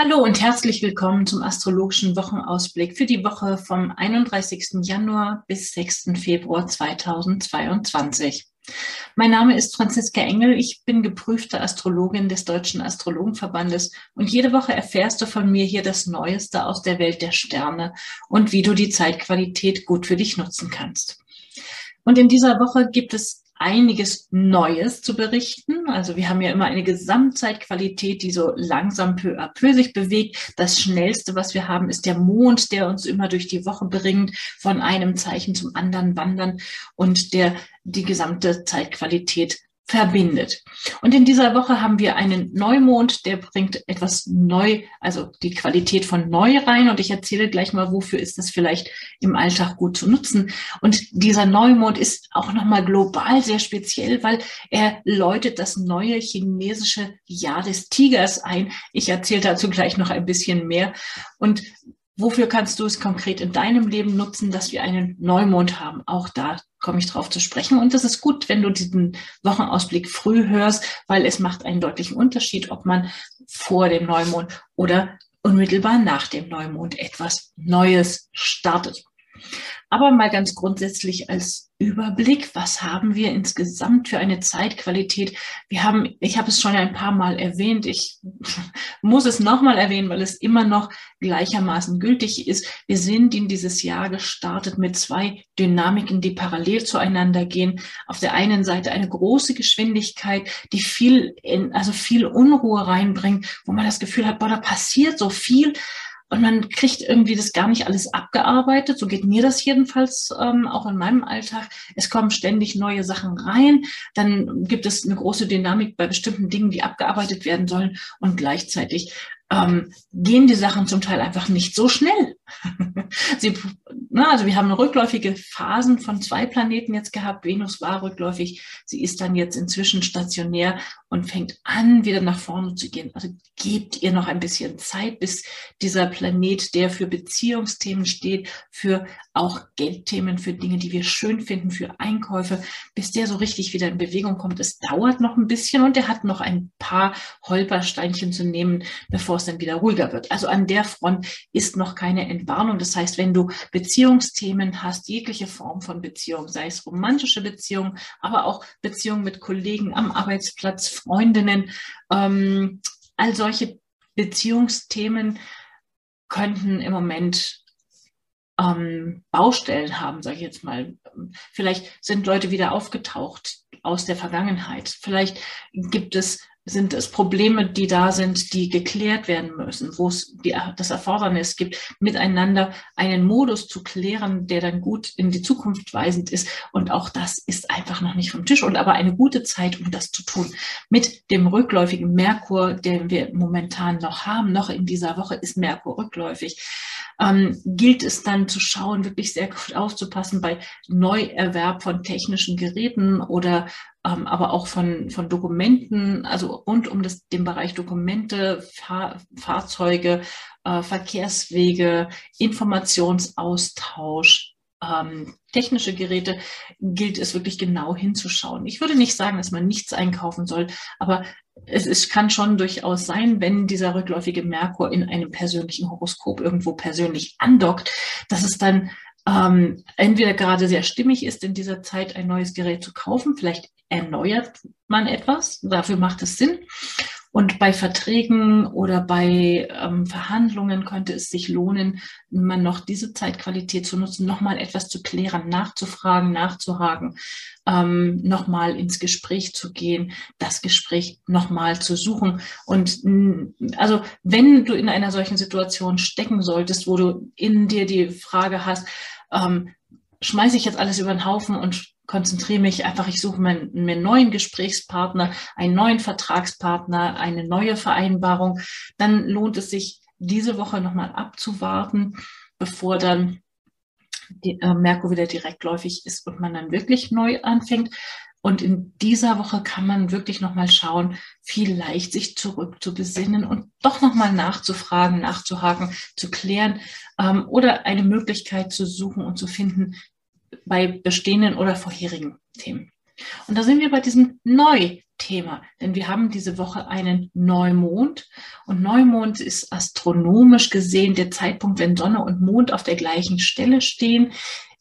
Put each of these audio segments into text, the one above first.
Hallo und herzlich willkommen zum astrologischen Wochenausblick für die Woche vom 31. Januar bis 6. Februar 2022. Mein Name ist Franziska Engel. Ich bin geprüfte Astrologin des Deutschen Astrologenverbandes und jede Woche erfährst du von mir hier das Neueste aus der Welt der Sterne und wie du die Zeitqualität gut für dich nutzen kannst. Und in dieser Woche gibt es einiges Neues zu berichten. Also wir haben ja immer eine Gesamtzeitqualität, die so langsam peu à peu sich bewegt. Das Schnellste, was wir haben, ist der Mond, der uns immer durch die Woche bringt, von einem Zeichen zum anderen wandern und der die gesamte Zeitqualität verbindet. Und in dieser Woche haben wir einen Neumond, der bringt etwas neu, also die Qualität von neu rein. Und ich erzähle gleich mal, wofür ist das vielleicht im Alltag gut zu nutzen. Und dieser Neumond ist auch nochmal global sehr speziell, weil er läutet das neue chinesische Jahr des Tigers ein. Ich erzähle dazu gleich noch ein bisschen mehr. Und Wofür kannst du es konkret in deinem Leben nutzen, dass wir einen Neumond haben? Auch da komme ich drauf zu sprechen. Und das ist gut, wenn du diesen Wochenausblick früh hörst, weil es macht einen deutlichen Unterschied, ob man vor dem Neumond oder unmittelbar nach dem Neumond etwas Neues startet. Aber mal ganz grundsätzlich als Überblick, was haben wir insgesamt für eine Zeitqualität? Wir haben, ich habe es schon ein paar Mal erwähnt, ich muss es nochmal erwähnen, weil es immer noch gleichermaßen gültig ist. Wir sind in dieses Jahr gestartet mit zwei Dynamiken, die parallel zueinander gehen. Auf der einen Seite eine große Geschwindigkeit, die viel, in, also viel Unruhe reinbringt, wo man das Gefühl hat, boah, da passiert so viel und man kriegt irgendwie das gar nicht alles abgearbeitet. So geht mir das jedenfalls ähm, auch in meinem Alltag. Es kommen ständig neue Sachen rein. Dann gibt es eine große Dynamik bei bestimmten Dingen, die abgearbeitet werden sollen. Und gleichzeitig ähm, gehen die Sachen zum Teil einfach nicht so schnell. Sie, na, also wir haben rückläufige Phasen von zwei Planeten jetzt gehabt. Venus war rückläufig. Sie ist dann jetzt inzwischen stationär und fängt an, wieder nach vorne zu gehen. Also gebt ihr noch ein bisschen Zeit, bis dieser Planet, der für Beziehungsthemen steht, für auch Geldthemen, für Dinge, die wir schön finden, für Einkäufe, bis der so richtig wieder in Bewegung kommt. Es dauert noch ein bisschen und er hat noch ein paar Holpersteinchen zu nehmen, bevor es dann wieder ruhiger wird. Also an der Front ist noch keine Entwarnung. Das heißt, wenn du Beziehungsthemen hast, jegliche Form von Beziehung, sei es romantische Beziehungen, aber auch Beziehungen mit Kollegen am Arbeitsplatz, Freundinnen, ähm, all solche Beziehungsthemen könnten im Moment ähm, Baustellen haben, sage ich jetzt mal. Vielleicht sind Leute wieder aufgetaucht aus der Vergangenheit. Vielleicht gibt es sind es Probleme, die da sind, die geklärt werden müssen, wo es die, das Erfordernis gibt, miteinander einen Modus zu klären, der dann gut in die Zukunft weisend ist. Und auch das ist einfach noch nicht vom Tisch und aber eine gute Zeit, um das zu tun. Mit dem rückläufigen Merkur, den wir momentan noch haben, noch in dieser Woche ist Merkur rückläufig, ähm, gilt es dann zu schauen, wirklich sehr gut aufzupassen bei Neuerwerb von technischen Geräten oder ähm, aber auch von, von Dokumenten, also rund um das, den Bereich Dokumente, Fahr Fahrzeuge, äh, Verkehrswege, Informationsaustausch, ähm, technische Geräte gilt es wirklich genau hinzuschauen. Ich würde nicht sagen, dass man nichts einkaufen soll, aber es ist, kann schon durchaus sein, wenn dieser rückläufige Merkur in einem persönlichen Horoskop irgendwo persönlich andockt, dass es dann ähm, entweder gerade sehr stimmig ist, in dieser Zeit ein neues Gerät zu kaufen, vielleicht erneuert man etwas, dafür macht es Sinn. Und bei Verträgen oder bei ähm, Verhandlungen könnte es sich lohnen, man noch diese Zeitqualität zu nutzen, nochmal etwas zu klären, nachzufragen, nachzuhaken, ähm, nochmal ins Gespräch zu gehen, das Gespräch nochmal zu suchen. Und also wenn du in einer solchen Situation stecken solltest, wo du in dir die Frage hast, ähm, schmeiße ich jetzt alles über den Haufen und konzentriere mich einfach, ich suche mir, einen neuen Gesprächspartner, einen neuen Vertragspartner, eine neue Vereinbarung, dann lohnt es sich, diese Woche nochmal abzuwarten, bevor dann die, äh, Merkur wieder direktläufig ist und man dann wirklich neu anfängt. Und in dieser Woche kann man wirklich nochmal schauen, vielleicht sich zurück zu besinnen und doch nochmal nachzufragen, nachzuhaken, zu klären ähm, oder eine Möglichkeit zu suchen und zu finden, bei bestehenden oder vorherigen Themen. Und da sind wir bei diesem Neu-Thema, denn wir haben diese Woche einen Neumond und Neumond ist astronomisch gesehen der Zeitpunkt, wenn Sonne und Mond auf der gleichen Stelle stehen.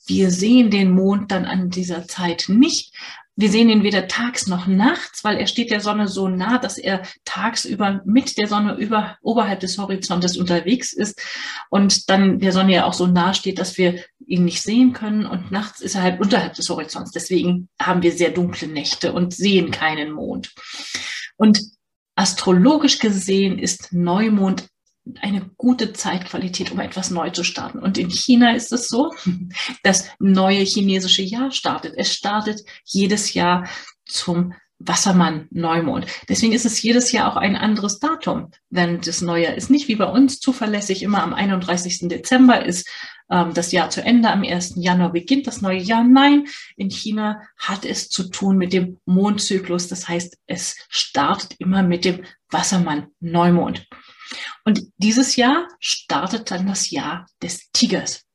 Wir sehen den Mond dann an dieser Zeit nicht, wir sehen ihn weder tags noch nachts, weil er steht der Sonne so nah, dass er tagsüber mit der Sonne über, oberhalb des Horizontes unterwegs ist und dann der Sonne ja auch so nah steht, dass wir ihn nicht sehen können und nachts ist er halt unterhalb des Horizonts. Deswegen haben wir sehr dunkle Nächte und sehen keinen Mond. Und astrologisch gesehen ist Neumond eine gute Zeitqualität, um etwas neu zu starten. Und in China ist es so, das neue chinesische Jahr startet. Es startet jedes Jahr zum Wassermann Neumond. Deswegen ist es jedes Jahr auch ein anderes Datum, wenn das Neue ist. Nicht wie bei uns zuverlässig immer am 31. Dezember ist ähm, das Jahr zu Ende, am 1. Januar beginnt das neue Jahr. Nein, in China hat es zu tun mit dem Mondzyklus. Das heißt, es startet immer mit dem Wassermann Neumond. Und dieses Jahr startet dann das Jahr des Tigers.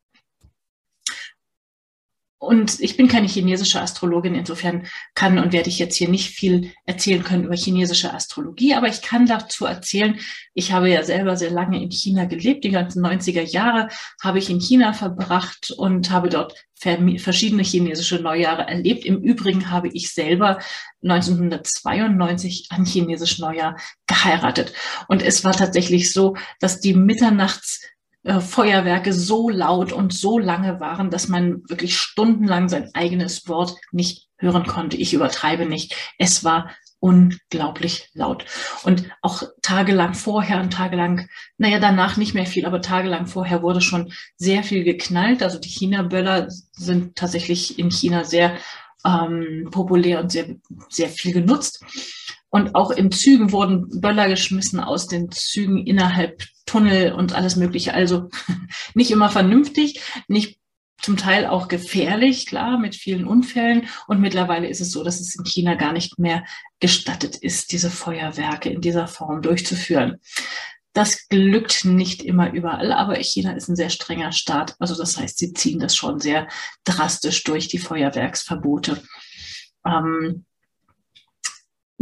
Und ich bin keine chinesische Astrologin, insofern kann und werde ich jetzt hier nicht viel erzählen können über chinesische Astrologie, aber ich kann dazu erzählen, ich habe ja selber sehr lange in China gelebt, die ganzen 90er Jahre habe ich in China verbracht und habe dort verschiedene chinesische Neujahre erlebt. Im Übrigen habe ich selber 1992 an chinesisch Neujahr geheiratet. Und es war tatsächlich so, dass die Mitternachts äh, Feuerwerke so laut und so lange waren, dass man wirklich stundenlang sein eigenes Wort nicht hören konnte. Ich übertreibe nicht. Es war unglaublich laut. Und auch tagelang vorher und tagelang, naja, danach nicht mehr viel, aber tagelang vorher wurde schon sehr viel geknallt. Also die China-Böller sind tatsächlich in China sehr ähm, populär und sehr, sehr viel genutzt. Und auch in Zügen wurden Böller geschmissen aus den Zügen innerhalb Tunnel und alles Mögliche. Also nicht immer vernünftig, nicht zum Teil auch gefährlich, klar, mit vielen Unfällen. Und mittlerweile ist es so, dass es in China gar nicht mehr gestattet ist, diese Feuerwerke in dieser Form durchzuführen. Das glückt nicht immer überall, aber China ist ein sehr strenger Staat. Also das heißt, sie ziehen das schon sehr drastisch durch, die Feuerwerksverbote. Ähm,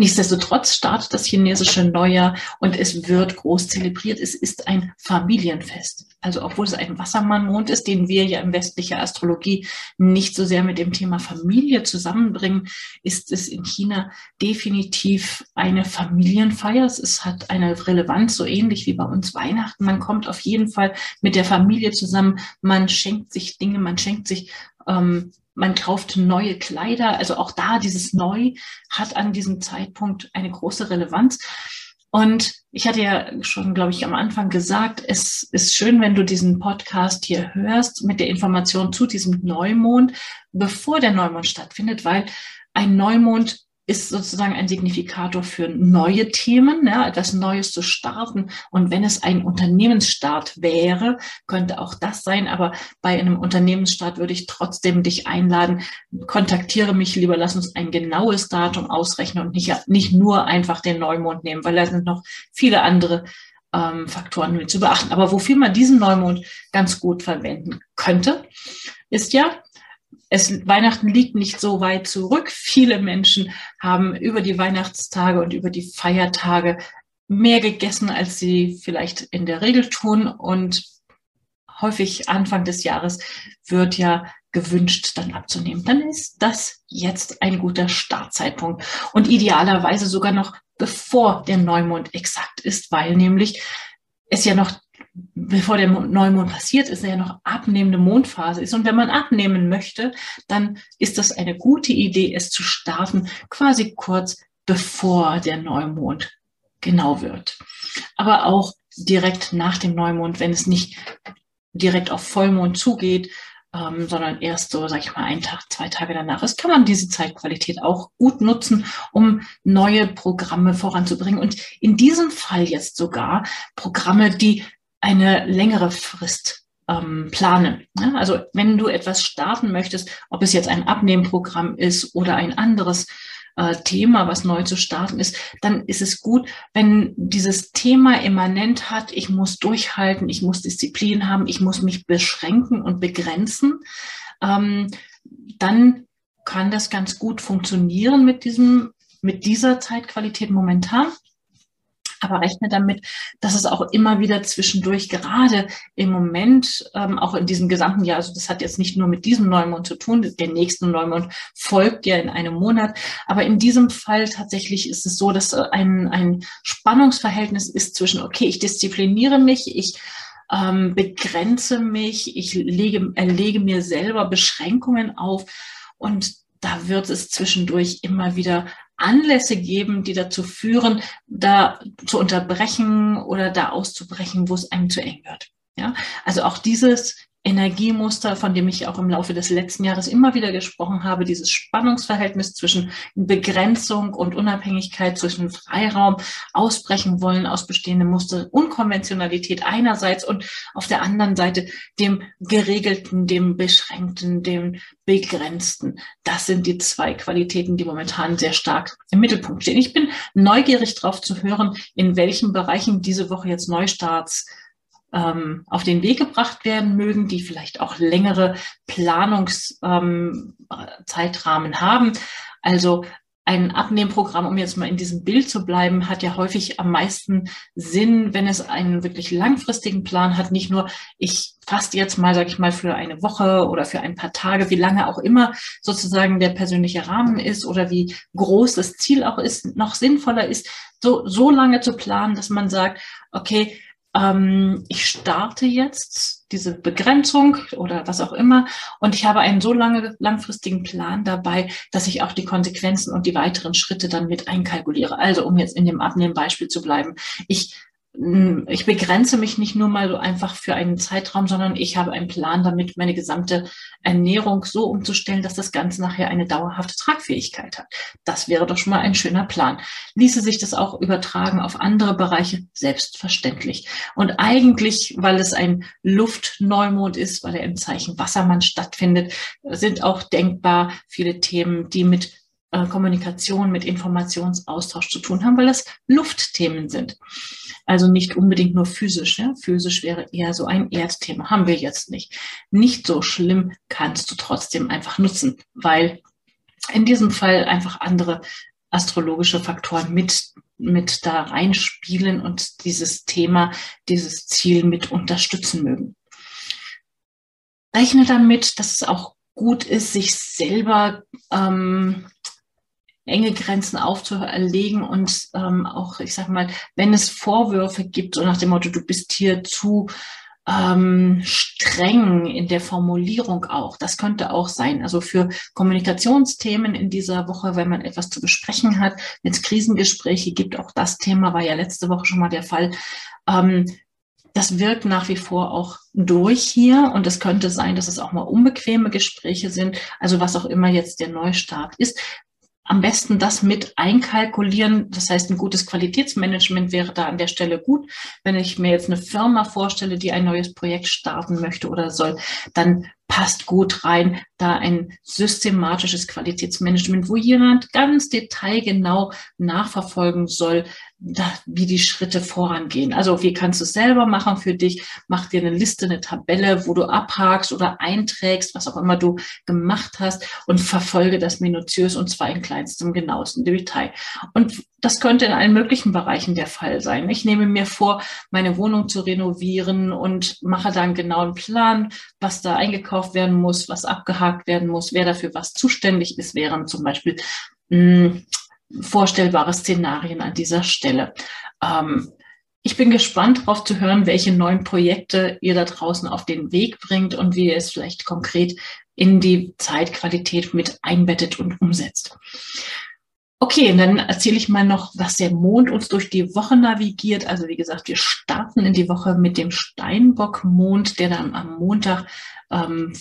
Nichtsdestotrotz startet das chinesische Neujahr und es wird groß zelebriert. Es ist ein Familienfest. Also obwohl es ein Wassermannmond ist, den wir ja in westlicher Astrologie nicht so sehr mit dem Thema Familie zusammenbringen, ist es in China definitiv eine Familienfeier. Es hat eine Relevanz, so ähnlich wie bei uns Weihnachten. Man kommt auf jeden Fall mit der Familie zusammen. Man schenkt sich Dinge, man schenkt sich ähm, man kauft neue Kleider. Also auch da dieses Neu hat an diesem Zeitpunkt eine große Relevanz. Und ich hatte ja schon, glaube ich, am Anfang gesagt, es ist schön, wenn du diesen Podcast hier hörst mit der Information zu diesem Neumond, bevor der Neumond stattfindet, weil ein Neumond ist sozusagen ein Signifikator für neue Themen, ja, etwas Neues zu starten. Und wenn es ein Unternehmensstart wäre, könnte auch das sein. Aber bei einem Unternehmensstart würde ich trotzdem dich einladen, kontaktiere mich lieber, lass uns ein genaues Datum ausrechnen und nicht, nicht nur einfach den Neumond nehmen, weil da sind noch viele andere ähm, Faktoren mit zu beachten. Aber wofür man diesen Neumond ganz gut verwenden könnte, ist ja, es, Weihnachten liegt nicht so weit zurück. Viele Menschen haben über die Weihnachtstage und über die Feiertage mehr gegessen, als sie vielleicht in der Regel tun. Und häufig Anfang des Jahres wird ja gewünscht, dann abzunehmen. Dann ist das jetzt ein guter Startzeitpunkt und idealerweise sogar noch bevor der Neumond exakt ist, weil nämlich es ja noch bevor der Neumond passiert ist, ja noch abnehmende Mondphase ist. Und wenn man abnehmen möchte, dann ist das eine gute Idee, es zu starten, quasi kurz bevor der Neumond genau wird. Aber auch direkt nach dem Neumond, wenn es nicht direkt auf Vollmond zugeht, ähm, sondern erst so, sag ich mal, einen Tag, zwei Tage danach ist, kann man diese Zeitqualität auch gut nutzen, um neue Programme voranzubringen. Und in diesem Fall jetzt sogar Programme, die eine längere Frist ähm, planen. Ja, also wenn du etwas starten möchtest, ob es jetzt ein Abnehmprogramm ist oder ein anderes äh, Thema, was neu zu starten ist, dann ist es gut, wenn dieses Thema immanent hat, ich muss durchhalten, ich muss Disziplin haben, ich muss mich beschränken und begrenzen, ähm, dann kann das ganz gut funktionieren mit diesem, mit dieser Zeitqualität momentan aber rechne damit, dass es auch immer wieder zwischendurch, gerade im Moment, ähm, auch in diesem gesamten Jahr, also das hat jetzt nicht nur mit diesem Neumond zu tun, der nächste Neumond folgt ja in einem Monat, aber in diesem Fall tatsächlich ist es so, dass äh, ein, ein Spannungsverhältnis ist zwischen, okay, ich diszipliniere mich, ich ähm, begrenze mich, ich lege, erlege mir selber Beschränkungen auf und da wird es zwischendurch immer wieder Anlässe geben, die dazu führen, da zu unterbrechen oder da auszubrechen, wo es einem zu eng wird. Ja, also auch dieses Energiemuster, von dem ich auch im Laufe des letzten Jahres immer wieder gesprochen habe, dieses Spannungsverhältnis zwischen Begrenzung und Unabhängigkeit, zwischen Freiraum, ausbrechen wollen aus bestehenden Mustern, Unkonventionalität einerseits und auf der anderen Seite dem Geregelten, dem Beschränkten, dem Begrenzten. Das sind die zwei Qualitäten, die momentan sehr stark im Mittelpunkt stehen. Ich bin neugierig darauf zu hören, in welchen Bereichen diese Woche jetzt Neustarts ähm, auf den Weg gebracht werden mögen, die vielleicht auch längere Planungszeitrahmen ähm, haben. Also ein Abnehmprogramm, um jetzt mal in diesem Bild zu bleiben, hat ja häufig am meisten Sinn, wenn es einen wirklich langfristigen Plan hat. Nicht nur, ich faste jetzt mal, sage ich mal, für eine Woche oder für ein paar Tage, wie lange auch immer sozusagen der persönliche Rahmen ist oder wie groß das Ziel auch ist, noch sinnvoller ist, so, so lange zu planen, dass man sagt, okay, ähm, ich starte jetzt diese Begrenzung oder was auch immer und ich habe einen so lange langfristigen Plan dabei, dass ich auch die Konsequenzen und die weiteren Schritte dann mit einkalkuliere. Also um jetzt in dem Abnehmbeispiel zu bleiben, ich ich begrenze mich nicht nur mal so einfach für einen Zeitraum, sondern ich habe einen Plan damit, meine gesamte Ernährung so umzustellen, dass das Ganze nachher eine dauerhafte Tragfähigkeit hat. Das wäre doch schon mal ein schöner Plan. Ließe sich das auch übertragen auf andere Bereiche? Selbstverständlich. Und eigentlich, weil es ein Luftneumond ist, weil er im Zeichen Wassermann stattfindet, sind auch denkbar viele Themen, die mit äh, Kommunikation, mit Informationsaustausch zu tun haben, weil das Luftthemen sind. Also nicht unbedingt nur physisch. Ja? Physisch wäre eher so ein Erdthema. Haben wir jetzt nicht. Nicht so schlimm kannst du trotzdem einfach nutzen, weil in diesem Fall einfach andere astrologische Faktoren mit mit da reinspielen und dieses Thema, dieses Ziel mit unterstützen mögen. Rechne damit, dass es auch gut ist, sich selber ähm, enge Grenzen aufzuerlegen und ähm, auch, ich sag mal, wenn es Vorwürfe gibt, so nach dem Motto, du bist hier zu ähm, streng in der Formulierung auch. Das könnte auch sein. Also für Kommunikationsthemen in dieser Woche, wenn man etwas zu besprechen hat, wenn es Krisengespräche gibt, auch das Thema war ja letzte Woche schon mal der Fall. Ähm, das wirkt nach wie vor auch durch hier und es könnte sein, dass es auch mal unbequeme Gespräche sind, also was auch immer jetzt der Neustart ist am besten das mit einkalkulieren. Das heißt, ein gutes Qualitätsmanagement wäre da an der Stelle gut. Wenn ich mir jetzt eine Firma vorstelle, die ein neues Projekt starten möchte oder soll, dann passt gut rein, da ein systematisches Qualitätsmanagement, wo jemand ganz detailgenau nachverfolgen soll, wie die Schritte vorangehen. Also wie kannst du es selber machen für dich? Mach dir eine Liste, eine Tabelle, wo du abhakst oder einträgst, was auch immer du gemacht hast und verfolge das minutiös und zwar in kleinstem, genauestem Detail. Und das könnte in allen möglichen Bereichen der Fall sein. Ich nehme mir vor, meine Wohnung zu renovieren und mache dann genau einen Plan, was da eingekauft werden muss, was abgehakt werden muss, wer dafür was zuständig ist, wären zum Beispiel hm, vorstellbare Szenarien an dieser Stelle. Ähm, ich bin gespannt darauf zu hören, welche neuen Projekte ihr da draußen auf den Weg bringt und wie ihr es vielleicht konkret in die Zeitqualität mit einbettet und umsetzt. Okay, dann erzähle ich mal noch, was der Mond uns durch die Woche navigiert. Also wie gesagt, wir starten in die Woche mit dem Steinbock-Mond, der dann am Montag ähm,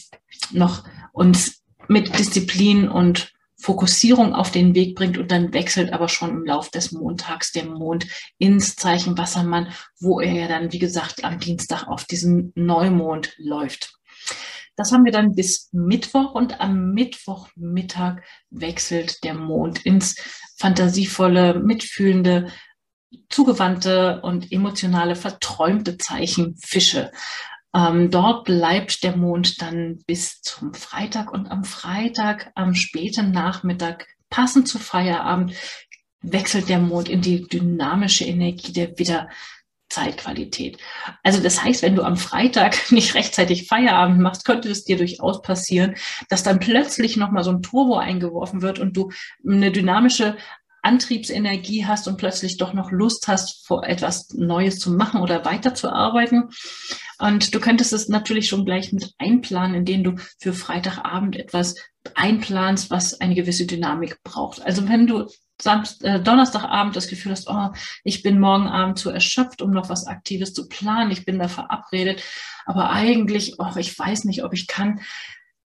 noch uns mit Disziplin und Fokussierung auf den Weg bringt und dann wechselt aber schon im Lauf des Montags der Mond ins Zeichen Wassermann, wo er ja dann, wie gesagt, am Dienstag auf diesen Neumond läuft. Das haben wir dann bis Mittwoch und am Mittwochmittag wechselt der Mond ins fantasievolle, mitfühlende, zugewandte und emotionale, verträumte Zeichen Fische. Ähm, dort bleibt der Mond dann bis zum Freitag und am Freitag, am späten Nachmittag, passend zu Feierabend, wechselt der Mond in die dynamische Energie der Widder. Zeitqualität. Also das heißt, wenn du am Freitag nicht rechtzeitig Feierabend machst, könnte es dir durchaus passieren, dass dann plötzlich nochmal so ein Turbo eingeworfen wird und du eine dynamische Antriebsenergie hast und plötzlich doch noch Lust hast, vor etwas Neues zu machen oder weiterzuarbeiten. Und du könntest es natürlich schon gleich mit einplanen, indem du für Freitagabend etwas einplanst, was eine gewisse Dynamik braucht. Also wenn du Samst, äh, Donnerstagabend das Gefühl hast, oh, ich bin morgen Abend zu erschöpft, um noch was Aktives zu planen, ich bin da verabredet, aber eigentlich, oh, ich weiß nicht, ob ich kann,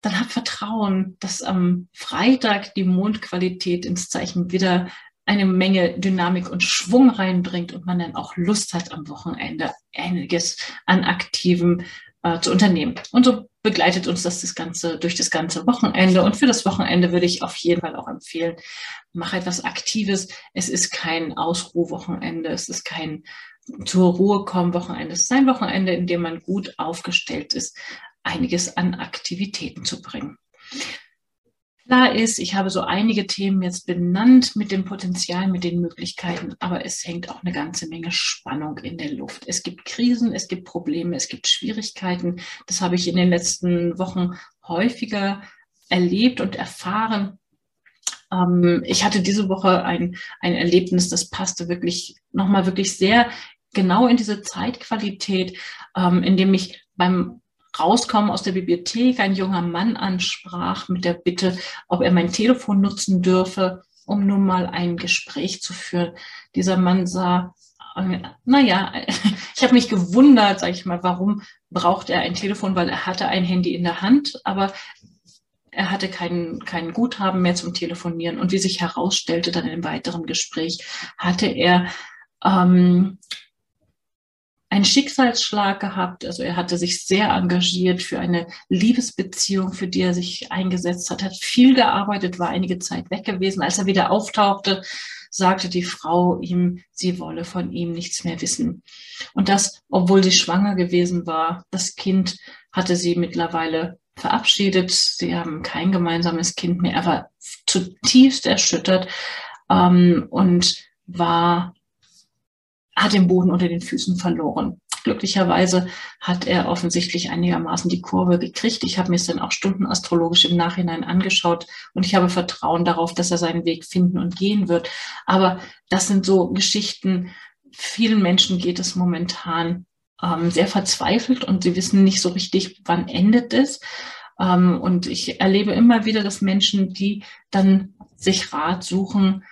dann hab Vertrauen, dass am Freitag die Mondqualität ins Zeichen wieder eine Menge Dynamik und Schwung reinbringt und man dann auch Lust hat, am Wochenende einiges an Aktivem äh, zu unternehmen. Und so begleitet uns das, das Ganze durch das ganze Wochenende. Und für das Wochenende würde ich auf jeden Fall auch empfehlen, mach etwas Aktives. Es ist kein Ausruhwochenende, es ist kein zur Ruhe kommen Wochenende. Es ist ein Wochenende, in dem man gut aufgestellt ist, einiges an Aktivitäten zu bringen. Klar ist, ich habe so einige Themen jetzt benannt mit dem Potenzial, mit den Möglichkeiten, aber es hängt auch eine ganze Menge Spannung in der Luft. Es gibt Krisen, es gibt Probleme, es gibt Schwierigkeiten. Das habe ich in den letzten Wochen häufiger erlebt und erfahren. Ähm, ich hatte diese Woche ein, ein Erlebnis, das passte wirklich nochmal wirklich sehr genau in diese Zeitqualität, ähm, in dem ich beim Rauskommen aus der Bibliothek ein junger Mann ansprach mit der Bitte, ob er mein Telefon nutzen dürfe, um nun mal ein Gespräch zu führen. Dieser Mann sah, äh, naja, ich habe mich gewundert, sage ich mal, warum braucht er ein Telefon, weil er hatte ein Handy in der Hand, aber er hatte kein, kein Guthaben mehr zum Telefonieren. Und wie sich herausstellte dann im weiteren Gespräch, hatte er ähm, einen Schicksalsschlag gehabt. Also er hatte sich sehr engagiert für eine Liebesbeziehung, für die er sich eingesetzt hat, hat viel gearbeitet, war einige Zeit weg gewesen. Als er wieder auftauchte, sagte die Frau ihm, sie wolle von ihm nichts mehr wissen. Und das, obwohl sie schwanger gewesen war. Das Kind hatte sie mittlerweile verabschiedet. Sie haben kein gemeinsames Kind mehr. Er war zutiefst erschüttert ähm, und war hat den Boden unter den Füßen verloren. Glücklicherweise hat er offensichtlich einigermaßen die Kurve gekriegt. Ich habe mir es dann auch stundenastrologisch im Nachhinein angeschaut und ich habe Vertrauen darauf, dass er seinen Weg finden und gehen wird. Aber das sind so Geschichten. Vielen Menschen geht es momentan ähm, sehr verzweifelt und sie wissen nicht so richtig, wann endet es. Ähm, und ich erlebe immer wieder, dass Menschen, die dann sich Rat suchen,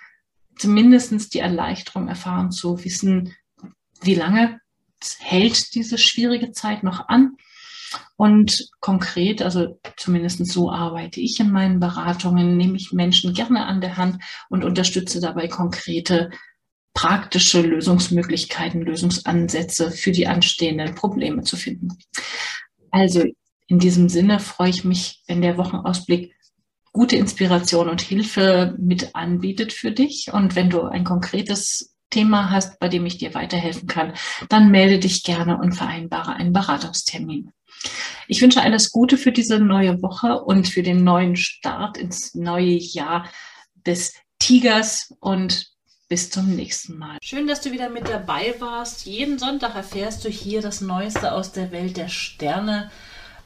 zumindestens die Erleichterung erfahren zu wissen, wie lange hält diese schwierige Zeit noch an. Und konkret, also zumindest so arbeite ich in meinen Beratungen, nehme ich Menschen gerne an der Hand und unterstütze dabei konkrete praktische Lösungsmöglichkeiten, Lösungsansätze für die anstehenden Probleme zu finden. Also in diesem Sinne freue ich mich, wenn der Wochenausblick gute Inspiration und Hilfe mit anbietet für dich. Und wenn du ein konkretes Thema hast, bei dem ich dir weiterhelfen kann, dann melde dich gerne und vereinbare einen Beratungstermin. Ich wünsche alles Gute für diese neue Woche und für den neuen Start ins neue Jahr des Tigers und bis zum nächsten Mal. Schön, dass du wieder mit dabei warst. Jeden Sonntag erfährst du hier das Neueste aus der Welt der Sterne